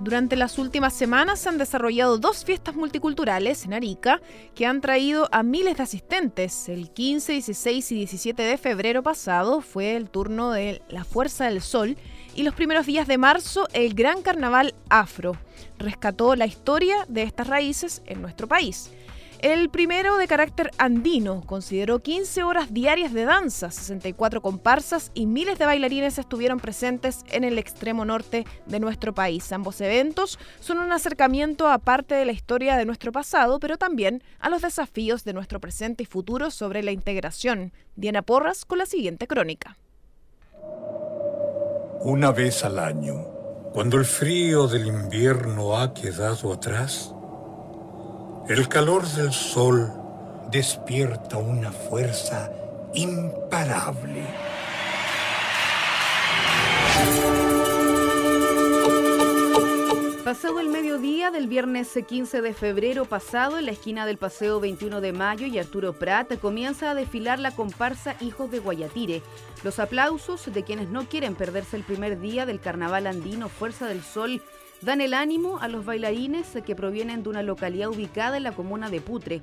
Durante las últimas semanas se han desarrollado dos fiestas multiculturales en Arica que han traído a miles de asistentes. El 15, 16 y 17 de febrero pasado fue el turno de la Fuerza del Sol y los primeros días de marzo el Gran Carnaval Afro. Rescató la historia de estas raíces en nuestro país. El primero de carácter andino consideró 15 horas diarias de danza, 64 comparsas y miles de bailarines estuvieron presentes en el extremo norte de nuestro país. Ambos eventos son un acercamiento a parte de la historia de nuestro pasado, pero también a los desafíos de nuestro presente y futuro sobre la integración. Diana Porras con la siguiente crónica. Una vez al año, cuando el frío del invierno ha quedado atrás, el calor del sol despierta una fuerza imparable. Pasado el mediodía del viernes 15 de febrero pasado, en la esquina del Paseo 21 de Mayo y Arturo Prat, comienza a desfilar la comparsa Hijos de Guayatire. Los aplausos de quienes no quieren perderse el primer día del carnaval andino Fuerza del Sol dan el ánimo a los bailarines que provienen de una localidad ubicada en la comuna de Putre,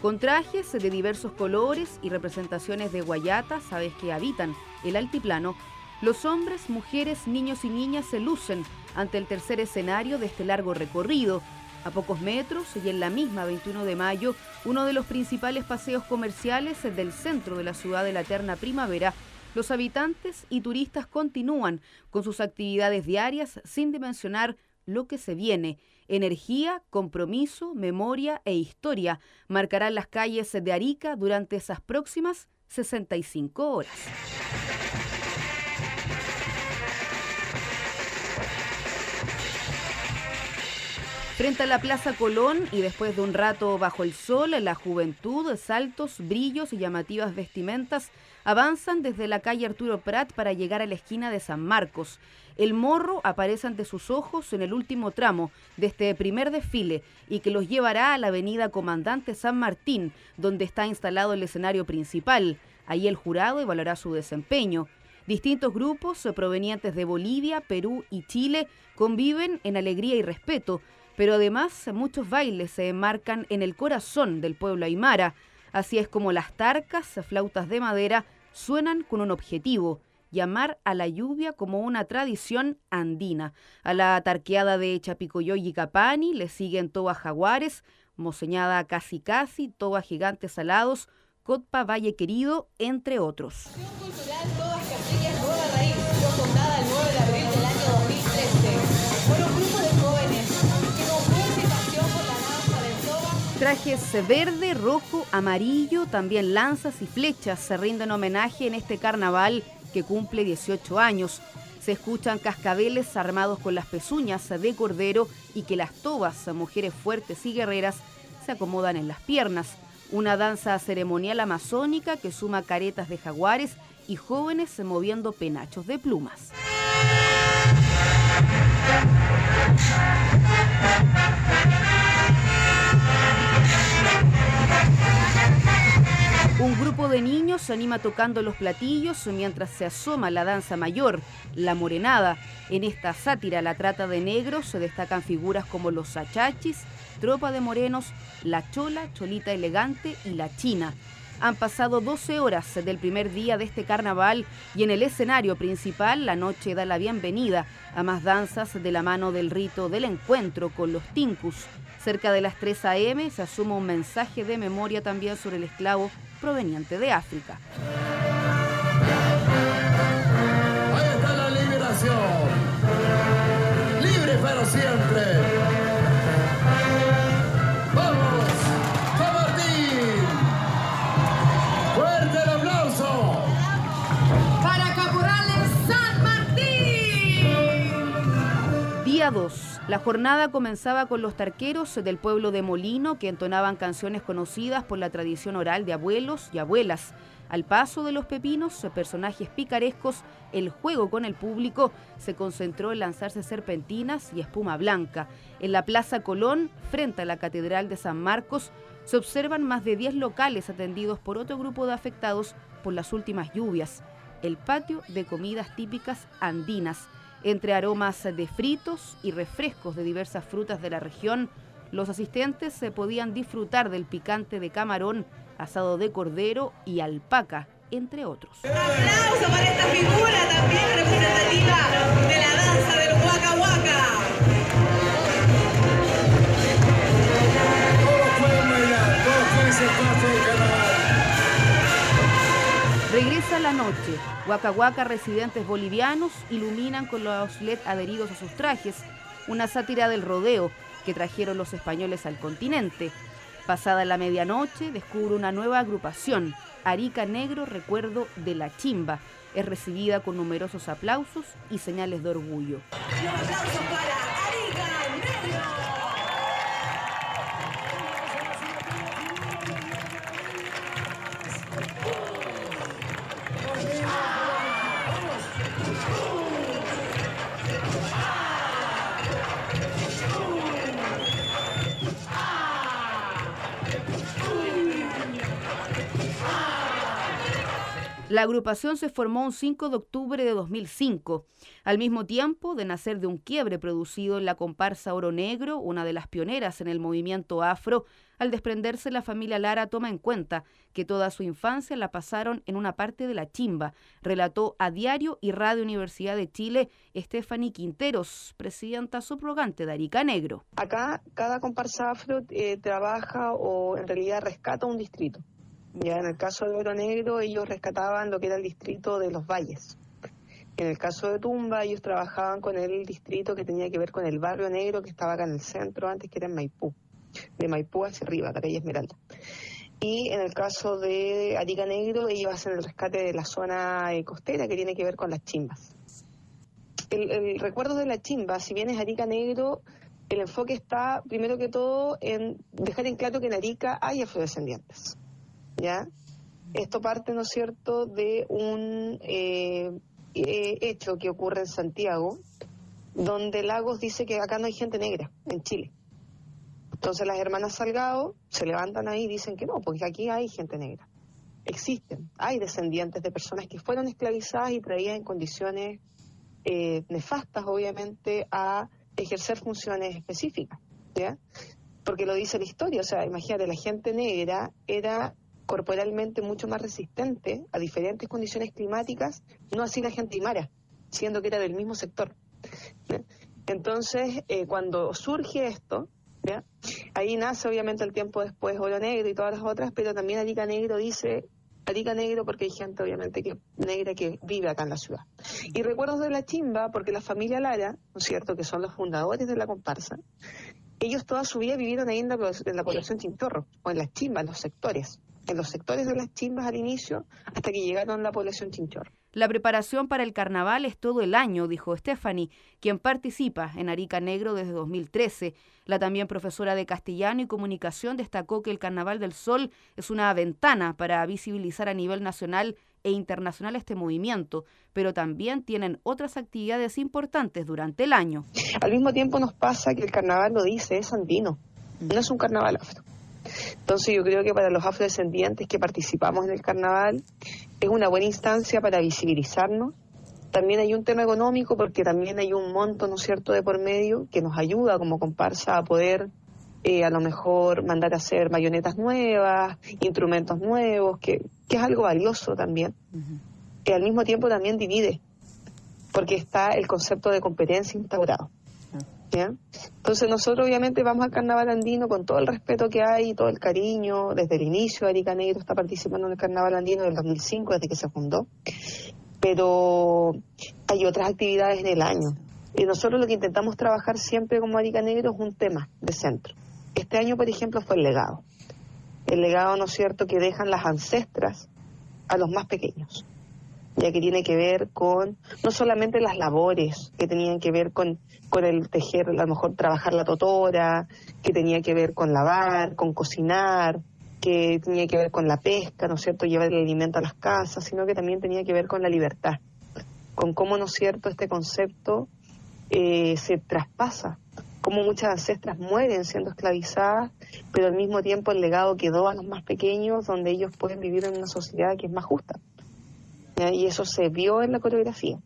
con trajes de diversos colores y representaciones de guayatas, aves que habitan el altiplano. Los hombres, mujeres, niños y niñas se lucen ante el tercer escenario de este largo recorrido. A pocos metros y en la misma 21 de mayo, uno de los principales paseos comerciales del centro de la ciudad de la eterna primavera, los habitantes y turistas continúan con sus actividades diarias sin dimensionar lo que se viene. Energía, compromiso, memoria e historia marcarán las calles de Arica durante esas próximas 65 horas. Frente a la Plaza Colón y después de un rato bajo el sol, la juventud, saltos, brillos y llamativas vestimentas avanzan desde la calle Arturo Prat para llegar a la esquina de San Marcos. El morro aparece ante sus ojos en el último tramo de este primer desfile y que los llevará a la avenida Comandante San Martín, donde está instalado el escenario principal. Ahí el jurado evaluará su desempeño. Distintos grupos provenientes de Bolivia, Perú y Chile conviven en alegría y respeto, pero además muchos bailes se enmarcan en el corazón del pueblo aymara. Así es como las tarcas, flautas de madera, suenan con un objetivo, llamar a la lluvia como una tradición andina. A la tarqueada de Chapicoyoy y Capani le siguen toba jaguares, moseñada casi casi, toba gigantes alados, Cotpa Valle Querido, entre otros. Trajes verde, rojo, amarillo, también lanzas y flechas se rinden homenaje en este carnaval que cumple 18 años. Se escuchan cascabeles armados con las pezuñas de cordero y que las tobas, mujeres fuertes y guerreras, se acomodan en las piernas. Una danza ceremonial amazónica que suma caretas de jaguares y jóvenes moviendo penachos de plumas. Un grupo de niños se anima tocando los platillos mientras se asoma la danza mayor, la morenada. En esta sátira, la trata de negros, se destacan figuras como los sachachis, tropa de morenos, la chola, cholita elegante y la china. Han pasado 12 horas del primer día de este carnaval y en el escenario principal la noche da la bienvenida a más danzas de la mano del rito del encuentro con los tincus. Cerca de las 3 a.m. se asuma un mensaje de memoria también sobre el esclavo proveniente de África. Ahí está la liberación. Libre para siempre. Martín. Día 2. La jornada comenzaba con los tarqueros del pueblo de Molino que entonaban canciones conocidas por la tradición oral de abuelos y abuelas. Al paso de los pepinos, personajes picarescos, el juego con el público se concentró en lanzarse serpentinas y espuma blanca. En la Plaza Colón, frente a la Catedral de San Marcos, se observan más de 10 locales atendidos por otro grupo de afectados por las últimas lluvias. El patio de comidas típicas andinas Entre aromas de fritos y refrescos de diversas frutas de la región, los asistentes se podían disfrutar del picante de camarón, asado de cordero y alpaca, entre otros. Aplauso para esta figura también representativa la noche. Waka residentes bolivianos iluminan con los LED adheridos a sus trajes una sátira del rodeo que trajeron los españoles al continente. Pasada la medianoche, descubre una nueva agrupación, Arica Negro Recuerdo de la Chimba. Es recibida con numerosos aplausos y señales de orgullo. La agrupación se formó un 5 de octubre de 2005, al mismo tiempo de nacer de un quiebre producido en la comparsa Oro Negro, una de las pioneras en el movimiento afro. Al desprenderse, la familia Lara toma en cuenta que toda su infancia la pasaron en una parte de la chimba, relató a Diario y Radio Universidad de Chile Stephanie Quinteros, presidenta subrogante de Arica Negro. Acá cada comparsa afro eh, trabaja o en realidad rescata un distrito. Ya en el caso de Oro Negro ellos rescataban lo que era el distrito de los valles. En el caso de Tumba ellos trabajaban con el distrito que tenía que ver con el barrio negro que estaba acá en el centro antes que era en Maipú. De Maipú hacia arriba, Calle Esmeralda. Y en el caso de Arica Negro ellos hacen el rescate de la zona eh, costera que tiene que ver con las chimbas. El, el recuerdo de la chimba, si bien es Arica Negro, el enfoque está primero que todo en dejar en claro que en Arica hay afrodescendientes. ¿Ya? Esto parte, ¿no es cierto?, de un eh, eh, hecho que ocurre en Santiago, donde Lagos dice que acá no hay gente negra, en Chile. Entonces las hermanas Salgado se levantan ahí y dicen que no, porque aquí hay gente negra. Existen, hay descendientes de personas que fueron esclavizadas y traídas en condiciones eh, nefastas, obviamente, a ejercer funciones específicas, ¿ya? Porque lo dice la historia, o sea, imagínate, la gente negra era corporalmente mucho más resistente a diferentes condiciones climáticas, no así la gente aymara, siendo que era del mismo sector. Entonces, eh, cuando surge esto, ahí nace obviamente el tiempo después Oro Negro y todas las otras, pero también Arica Negro dice, Arica Negro porque hay gente obviamente que negra que vive acá en la ciudad. Y recuerdos de la chimba porque la familia Lara, ¿no es cierto?, que son los fundadores de la comparsa, ellos toda su vida vivieron ahí en la, población Chinchorro, o en las chimbas, los sectores en los sectores de las chimbas al inicio hasta que llegaron a la población chinchorro. La preparación para el carnaval es todo el año, dijo Stephanie, quien participa en Arica Negro desde 2013. La también profesora de castellano y comunicación destacó que el Carnaval del Sol es una ventana para visibilizar a nivel nacional e internacional este movimiento, pero también tienen otras actividades importantes durante el año. Al mismo tiempo nos pasa que el carnaval lo dice, es andino, no es un carnaval afro. Entonces yo creo que para los afrodescendientes que participamos en el carnaval es una buena instancia para visibilizarnos. También hay un tema económico porque también hay un monto, ¿no es cierto?, de por medio que nos ayuda como comparsa a poder eh, a lo mejor mandar a hacer mayonetas nuevas, instrumentos nuevos, que, que es algo valioso también. Que al mismo tiempo también divide, porque está el concepto de competencia instaurado. Entonces nosotros obviamente vamos al carnaval andino con todo el respeto que hay, todo el cariño, desde el inicio Arica Negro está participando en el carnaval andino del 2005, desde que se fundó, pero hay otras actividades en el año. Y nosotros lo que intentamos trabajar siempre como Arica Negro es un tema de centro. Este año, por ejemplo, fue el legado. El legado, ¿no es cierto?, que dejan las ancestras a los más pequeños ya que tiene que ver con no solamente las labores que tenían que ver con, con el tejer, a lo mejor trabajar la totora, que tenía que ver con lavar, con cocinar, que tenía que ver con la pesca, ¿no es cierto?, llevar el alimento a las casas, sino que también tenía que ver con la libertad, con cómo, ¿no es cierto?, este concepto eh, se traspasa, cómo muchas ancestras mueren siendo esclavizadas, pero al mismo tiempo el legado quedó a los más pequeños, donde ellos pueden vivir en una sociedad que es más justa. ¿Ya? Y eso se vio en la coreografía.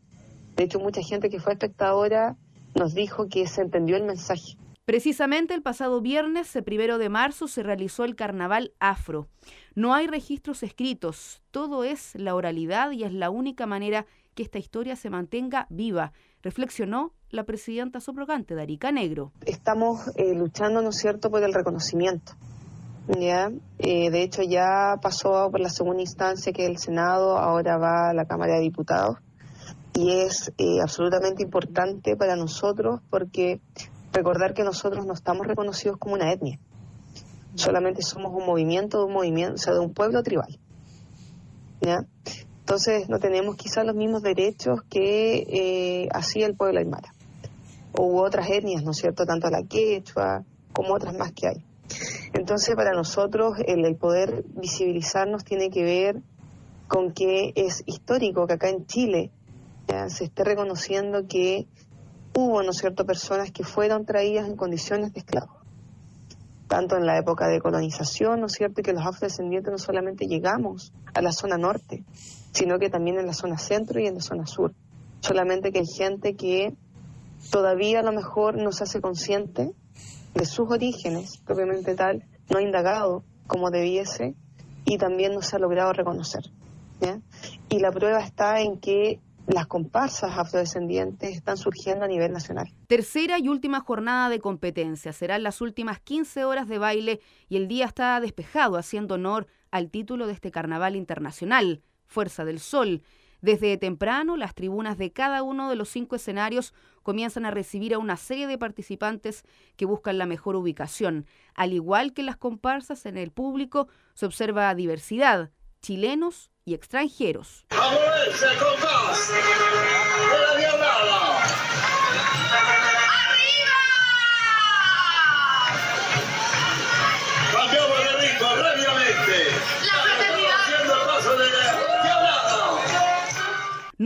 De hecho, mucha gente que fue espectadora nos dijo que se entendió el mensaje. Precisamente el pasado viernes, el primero de marzo, se realizó el carnaval afro. No hay registros escritos, todo es la oralidad y es la única manera que esta historia se mantenga viva, reflexionó la presidenta sobrogante Darica Negro. Estamos eh, luchando, ¿no es cierto?, por el reconocimiento. ¿Ya? Eh, de hecho, ya pasó por la segunda instancia que el Senado, ahora va a la Cámara de Diputados y es eh, absolutamente importante para nosotros porque recordar que nosotros no estamos reconocidos como una etnia, solamente somos un movimiento de un movimiento, o sea, de un pueblo tribal. ¿ya? Entonces no tenemos quizás los mismos derechos que eh, el pueblo aymara u otras etnias, ¿no es cierto? Tanto la quechua como otras más que hay. Entonces para nosotros el, el poder visibilizarnos tiene que ver con que es histórico que acá en Chile se esté reconociendo que hubo, ¿no es cierto?, personas que fueron traídas en condiciones de esclavos, tanto en la época de colonización, ¿no es cierto?, que los afrodescendientes no solamente llegamos a la zona norte, sino que también en la zona centro y en la zona sur. Solamente que hay gente que todavía a lo mejor no se hace consciente de sus orígenes, propiamente tal, no ha indagado como debiese y también no se ha logrado reconocer. Y la prueba está en que las comparsas afrodescendientes están surgiendo a nivel nacional. Tercera y última jornada de competencia. Serán las últimas 15 horas de baile y el día está despejado, haciendo honor al título de este carnaval internacional, Fuerza del Sol. Desde temprano, las tribunas de cada uno de los cinco escenarios comienzan a recibir a una serie de participantes que buscan la mejor ubicación. Al igual que las comparsas en el público, se observa diversidad, chilenos y extranjeros.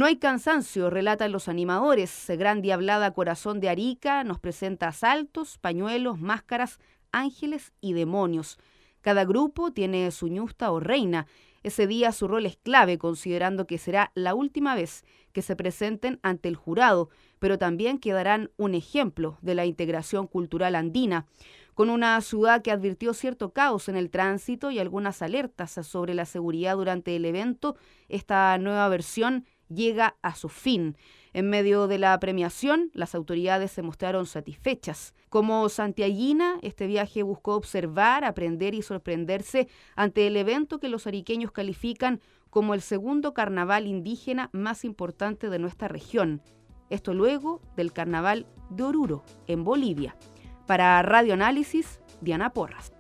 No hay cansancio, relatan los animadores. Gran Diablada Corazón de Arica nos presenta asaltos, pañuelos, máscaras, ángeles y demonios. Cada grupo tiene su ñusta o reina ese día su rol es clave, considerando que será la última vez que se presenten ante el jurado, pero también quedarán un ejemplo de la integración cultural andina, con una ciudad que advirtió cierto caos en el tránsito y algunas alertas sobre la seguridad durante el evento. Esta nueva versión llega a su fin. En medio de la premiación, las autoridades se mostraron satisfechas. Como santiaguina, este viaje buscó observar, aprender y sorprenderse ante el evento que los ariqueños califican como el segundo carnaval indígena más importante de nuestra región. Esto luego del carnaval de Oruro, en Bolivia. Para Radio Análisis, Diana Porras.